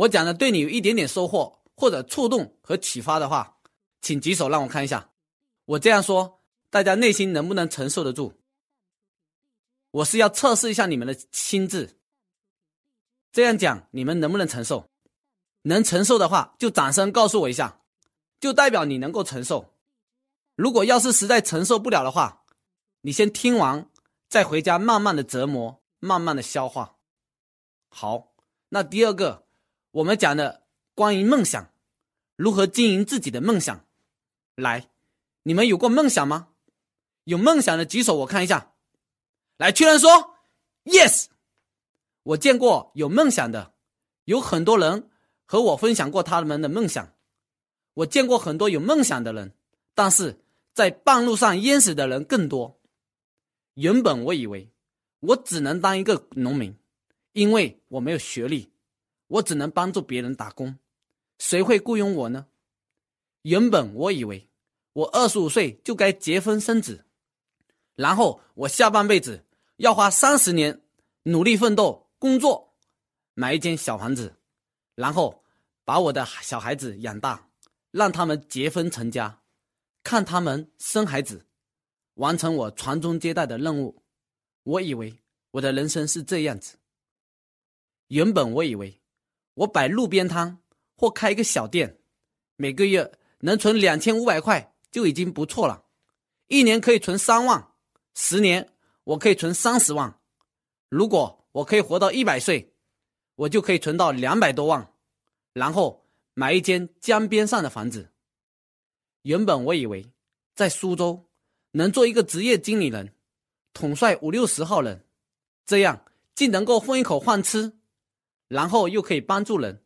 我讲的对你有一点点收获或者触动和启发的话，请举手让我看一下。我这样说，大家内心能不能承受得住？我是要测试一下你们的心智。这样讲，你们能不能承受？能承受的话，就掌声告诉我一下，就代表你能够承受。如果要是实在承受不了的话，你先听完，再回家慢慢的折磨，慢慢的消化。好，那第二个，我们讲的关于梦想，如何经营自己的梦想。来，你们有过梦想吗？有梦想的举手，我看一下。来，确认说，yes。我见过有梦想的，有很多人和我分享过他们的梦想。我见过很多有梦想的人，但是在半路上淹死的人更多。原本我以为我只能当一个农民，因为我没有学历，我只能帮助别人打工，谁会雇佣我呢？原本我以为我二十五岁就该结婚生子，然后我下半辈子要花三十年努力奋斗。工作，买一间小房子，然后把我的小孩子养大，让他们结婚成家，看他们生孩子，完成我传宗接代的任务。我以为我的人生是这样子。原本我以为我摆路边摊或开一个小店，每个月能存两千五百块就已经不错了，一年可以存三万，十年我可以存三十万。如果我可以活到一百岁，我就可以存到两百多万，然后买一间江边上的房子。原本我以为在苏州能做一个职业经理人，统帅五六十号人，这样既能够混一口饭吃，然后又可以帮助人。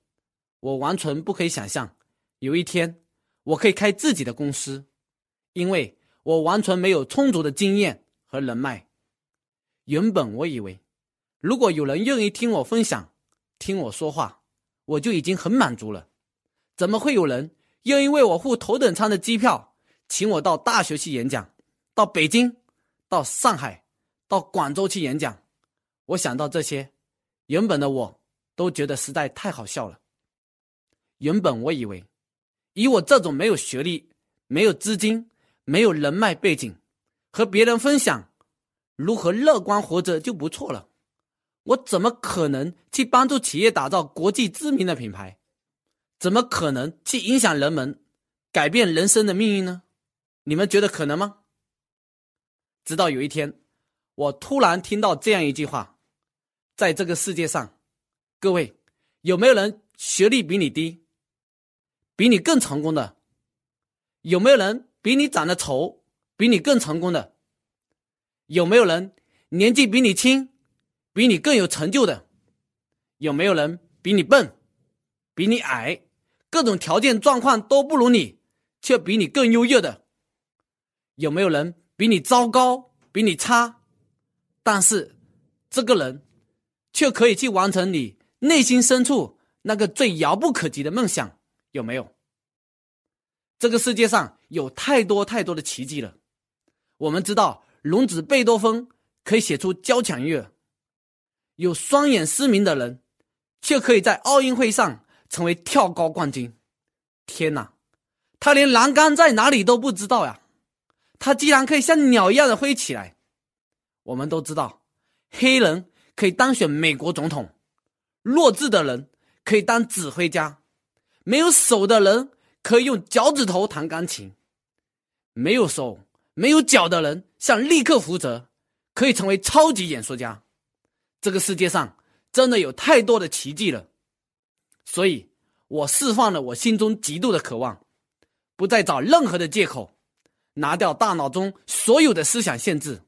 我完全不可以想象有一天我可以开自己的公司，因为我完全没有充足的经验和人脉。原本我以为。如果有人愿意听我分享，听我说话，我就已经很满足了。怎么会有人愿意为我付头等舱的机票，请我到大学去演讲，到北京、到上海、到广州去演讲？我想到这些，原本的我都觉得实在太好笑了。原本我以为，以我这种没有学历、没有资金、没有人脉背景，和别人分享如何乐观活着就不错了。我怎么可能去帮助企业打造国际知名的品牌？怎么可能去影响人们、改变人生的命运呢？你们觉得可能吗？直到有一天，我突然听到这样一句话：在这个世界上，各位有没有人学历比你低、比你更成功的？有没有人比你长得丑、比你更成功的？有没有人年纪比你轻？比你更有成就的，有没有人比你笨，比你矮，各种条件状况都不如你，却比你更优越的？有没有人比你糟糕，比你差，但是这个人却可以去完成你内心深处那个最遥不可及的梦想？有没有？这个世界上有太多太多的奇迹了。我们知道，龙子贝多芬可以写出交响乐。有双眼失明的人，却可以在奥运会上成为跳高冠军。天哪，他连栏杆在哪里都不知道呀！他竟然可以像鸟一样的飞起来。我们都知道，黑人可以当选美国总统，弱智的人可以当指挥家，没有手的人可以用脚趾头弹钢琴，没有手、没有脚的人，像立克福泽，可以成为超级演说家。这个世界上真的有太多的奇迹了，所以我释放了我心中极度的渴望，不再找任何的借口，拿掉大脑中所有的思想限制。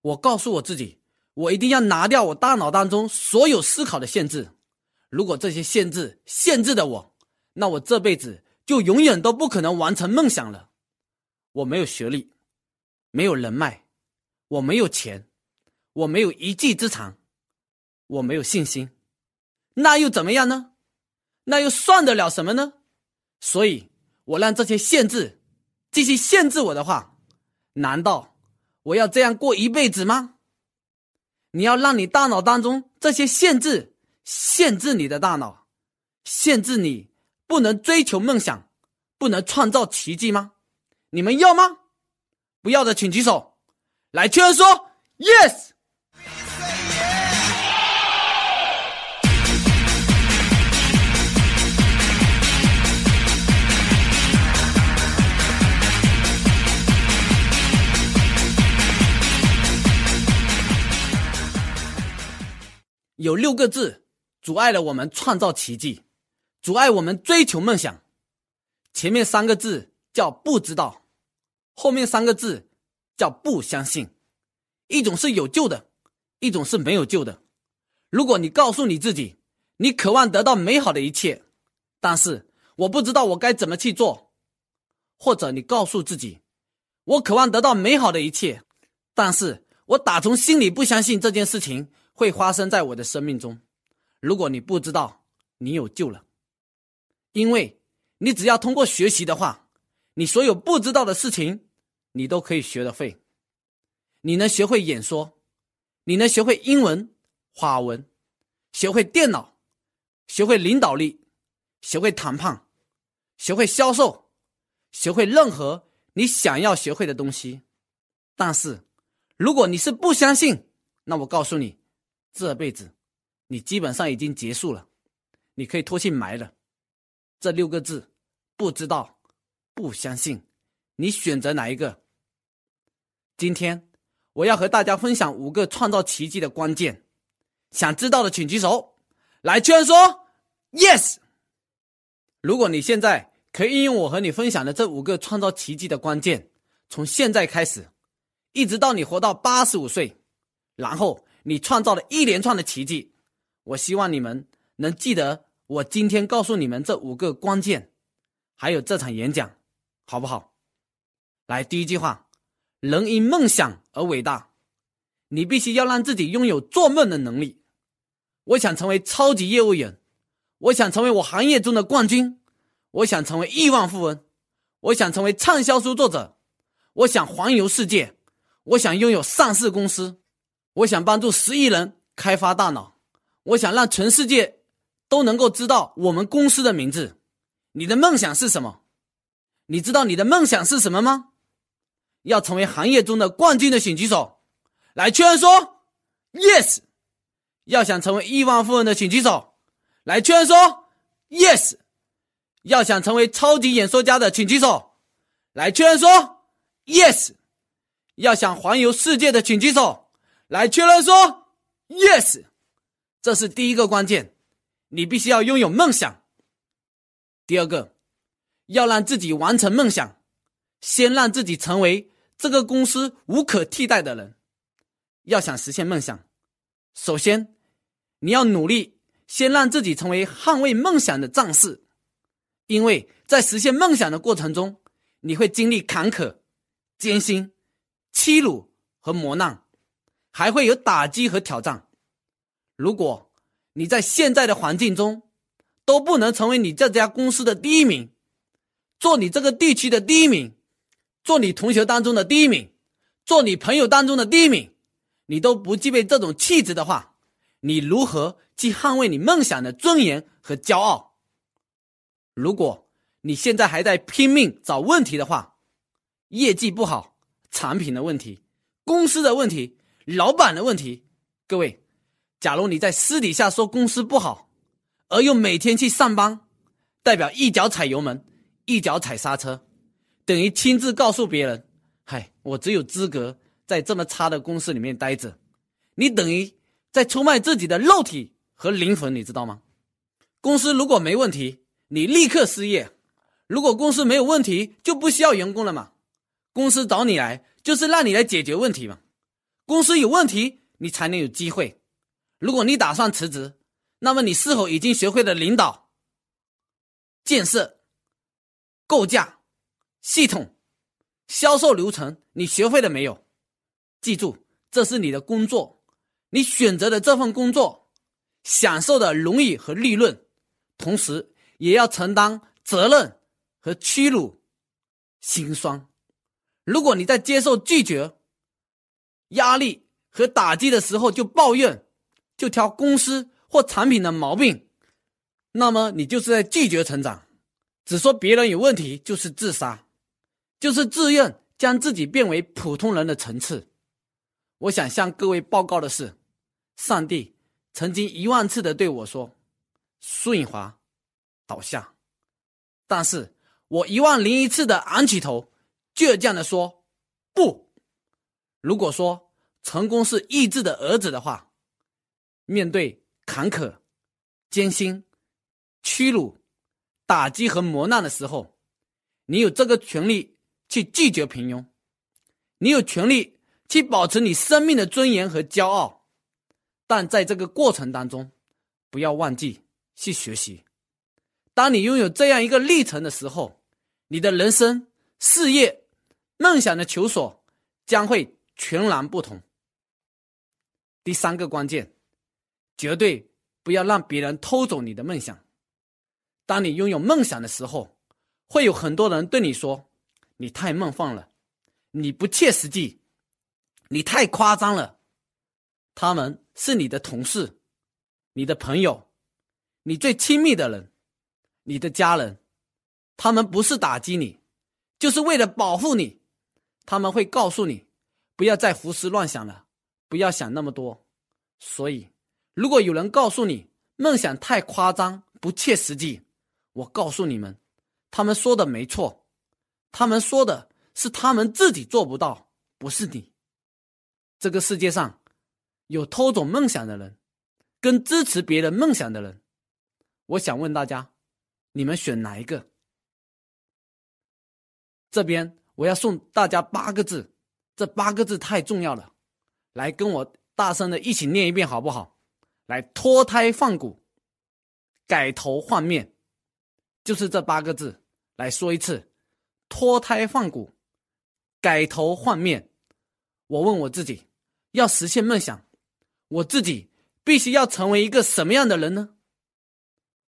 我告诉我自己，我一定要拿掉我大脑当中所有思考的限制。如果这些限制限制的我，那我这辈子就永远都不可能完成梦想了。我没有学历，没有人脉，我没有钱。我没有一技之长，我没有信心，那又怎么样呢？那又算得了什么呢？所以，我让这些限制继续限制我的话，难道我要这样过一辈子吗？你要让你大脑当中这些限制限制你的大脑，限制你不能追求梦想，不能创造奇迹吗？你们要吗？不要的请举手。来，确认说 yes。有六个字阻碍了我们创造奇迹，阻碍我们追求梦想。前面三个字叫不知道，后面三个字叫不相信。一种是有救的，一种是没有救的。如果你告诉你自己，你渴望得到美好的一切，但是我不知道我该怎么去做；或者你告诉自己，我渴望得到美好的一切，但是我打从心里不相信这件事情。会发生在我的生命中。如果你不知道，你有救了，因为你只要通过学习的话，你所有不知道的事情，你都可以学得会。你能学会演说，你能学会英文、法文，学会电脑，学会领导力，学会谈判，学会销售，学会任何你想要学会的东西。但是，如果你是不相信，那我告诉你。这辈子，你基本上已经结束了，你可以拖去埋了。这六个字，不知道，不相信，你选择哪一个？今天我要和大家分享五个创造奇迹的关键，想知道的请举手。来，圈说 yes。如果你现在可以应用我和你分享的这五个创造奇迹的关键，从现在开始，一直到你活到八十五岁，然后。你创造了一连串的奇迹，我希望你们能记得我今天告诉你们这五个关键，还有这场演讲，好不好？来，第一句话，人因梦想而伟大，你必须要让自己拥有做梦的能力。我想成为超级业务员，我想成为我行业中的冠军，我想成为亿万富翁，我想成为畅销书作者，我想环游世界，我想拥有上市公司。我想帮助十亿人开发大脑，我想让全世界都能够知道我们公司的名字。你的梦想是什么？你知道你的梦想是什么吗？要成为行业中的冠军的请举手。来，确认说 yes。要想成为亿万富翁的请举手。来，确认说 yes。要想成为超级演说家的请举手。来，确认说 yes。要想环游世界的请举手。来确认说，yes，这是第一个关键，你必须要拥有梦想。第二个，要让自己完成梦想，先让自己成为这个公司无可替代的人。要想实现梦想，首先你要努力，先让自己成为捍卫梦想的战士。因为在实现梦想的过程中，你会经历坎坷、艰辛、欺辱和磨难。还会有打击和挑战。如果你在现在的环境中都不能成为你这家公司的第一名，做你这个地区的第一名，做你同学当中的第一名，做你朋友当中的第一名，你都不具备这种气质的话，你如何去捍卫你梦想的尊严和骄傲？如果你现在还在拼命找问题的话，业绩不好，产品的问题，公司的问题。老板的问题，各位，假如你在私底下说公司不好，而又每天去上班，代表一脚踩油门，一脚踩刹车，等于亲自告诉别人：“嗨，我只有资格在这么差的公司里面待着。”你等于在出卖自己的肉体和灵魂，你知道吗？公司如果没问题，你立刻失业；如果公司没有问题，就不需要员工了嘛。公司找你来，就是让你来解决问题嘛。公司有问题，你才能有机会。如果你打算辞职，那么你是否已经学会了领导、建设、构架、系统、销售流程？你学会了没有？记住，这是你的工作，你选择的这份工作，享受的荣誉和利润，同时也要承担责任和屈辱、心酸。如果你在接受拒绝，压力和打击的时候就抱怨，就挑公司或产品的毛病，那么你就是在拒绝成长，只说别人有问题就是自杀，就是自愿将自己变为普通人的层次。我想向各位报告的是，上帝曾经一万次的对我说：“苏颖华，倒下。”但是我一万零一次的昂起头，倔强的说：“不。”如果说成功是意志的儿子的话，面对坎坷、艰辛。屈辱、打击和磨难的时候，你有这个权利去拒绝平庸，你有权利去保持你生命的尊严和骄傲，但在这个过程当中，不要忘记去学习。当你拥有这样一个历程的时候，你的人生、事业、梦想的求索将会全然不同。第三个关键，绝对不要让别人偷走你的梦想。当你拥有梦想的时候，会有很多人对你说：“你太梦幻了，你不切实际，你太夸张了。”他们是你的同事、你的朋友、你最亲密的人、你的家人，他们不是打击你，就是为了保护你。他们会告诉你，不要再胡思乱想了，不要想那么多。所以，如果有人告诉你梦想太夸张、不切实际，我告诉你们，他们说的没错，他们说的是他们自己做不到，不是你。这个世界上有偷走梦想的人，跟支持别人梦想的人。我想问大家，你们选哪一个？这边我要送大家八个字，这八个字太重要了，来跟我大声的一起念一遍好不好？来，脱胎换骨，改头换面。就是这八个字来说一次，脱胎换骨，改头换面。我问我自己，要实现梦想，我自己必须要成为一个什么样的人呢？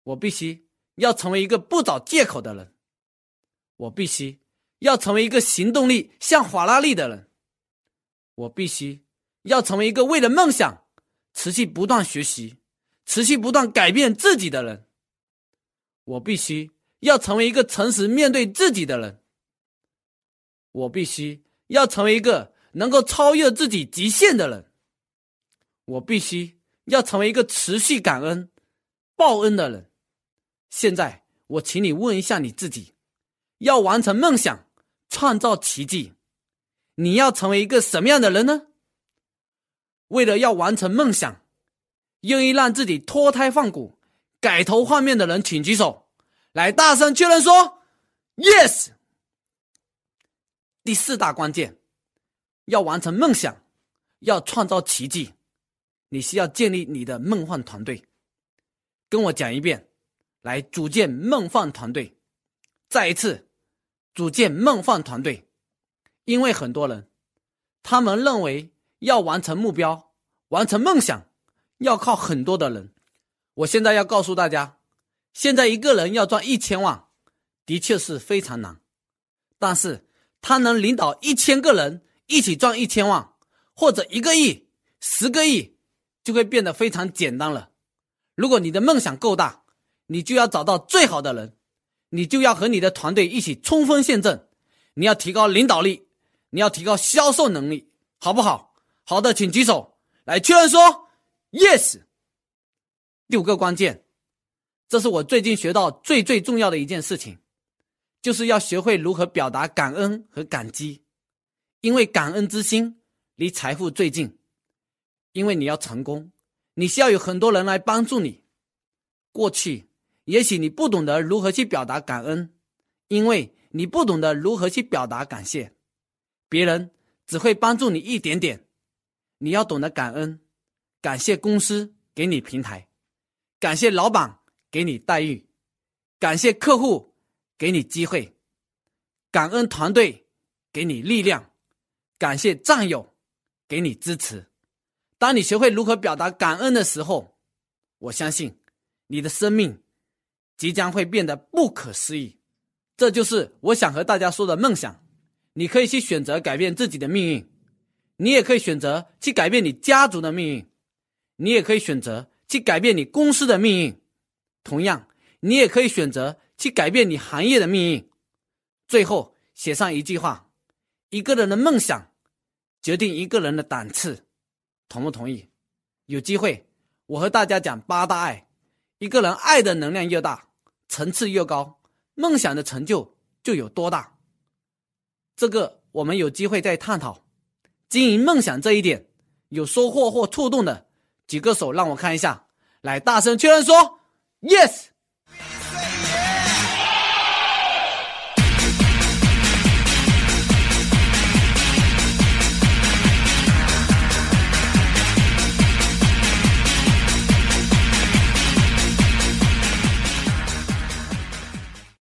我必须要成为一个不找借口的人，我必须要成为一个行动力像法拉利的人，我必须要成为一个为了梦想持续不断学习、持续不断改变自己的人。我必须要成为一个诚实面对自己的人。我必须要成为一个能够超越自己极限的人。我必须要成为一个持续感恩、报恩的人。现在，我请你问一下你自己：要完成梦想、创造奇迹，你要成为一个什么样的人呢？为了要完成梦想，愿意让自己脱胎换骨。改头换面的人，请举手，来大声确认说：“Yes。”第四大关键，要完成梦想，要创造奇迹，你需要建立你的梦幻团队。跟我讲一遍，来组建梦幻团队。再一次，组建梦幻团队，因为很多人，他们认为要完成目标、完成梦想，要靠很多的人。我现在要告诉大家，现在一个人要赚一千万，的确是非常难，但是他能领导一千个人一起赚一千万，或者一个亿、十个亿，就会变得非常简单了。如果你的梦想够大，你就要找到最好的人，你就要和你的团队一起冲锋陷阵，你要提高领导力，你要提高销售能力，好不好？好的，请举手来确认说 yes。六个关键，这是我最近学到最最重要的一件事情，就是要学会如何表达感恩和感激，因为感恩之心离财富最近。因为你要成功，你需要有很多人来帮助你。过去也许你不懂得如何去表达感恩，因为你不懂得如何去表达感谢，别人只会帮助你一点点。你要懂得感恩，感谢公司给你平台。感谢老板给你待遇，感谢客户给你机会，感恩团队给你力量，感谢战友给你支持。当你学会如何表达感恩的时候，我相信你的生命即将会变得不可思议。这就是我想和大家说的梦想。你可以去选择改变自己的命运，你也可以选择去改变你家族的命运，你也可以选择。去改变你公司的命运，同样，你也可以选择去改变你行业的命运。最后写上一句话：一个人的梦想决定一个人的档次，同不同意？有机会，我和大家讲八大爱。一个人爱的能量越大，层次越高，梦想的成就就有多大。这个我们有机会再探讨。经营梦想这一点，有收获或触动的，举个手让我看一下。来，大声确认说，yes。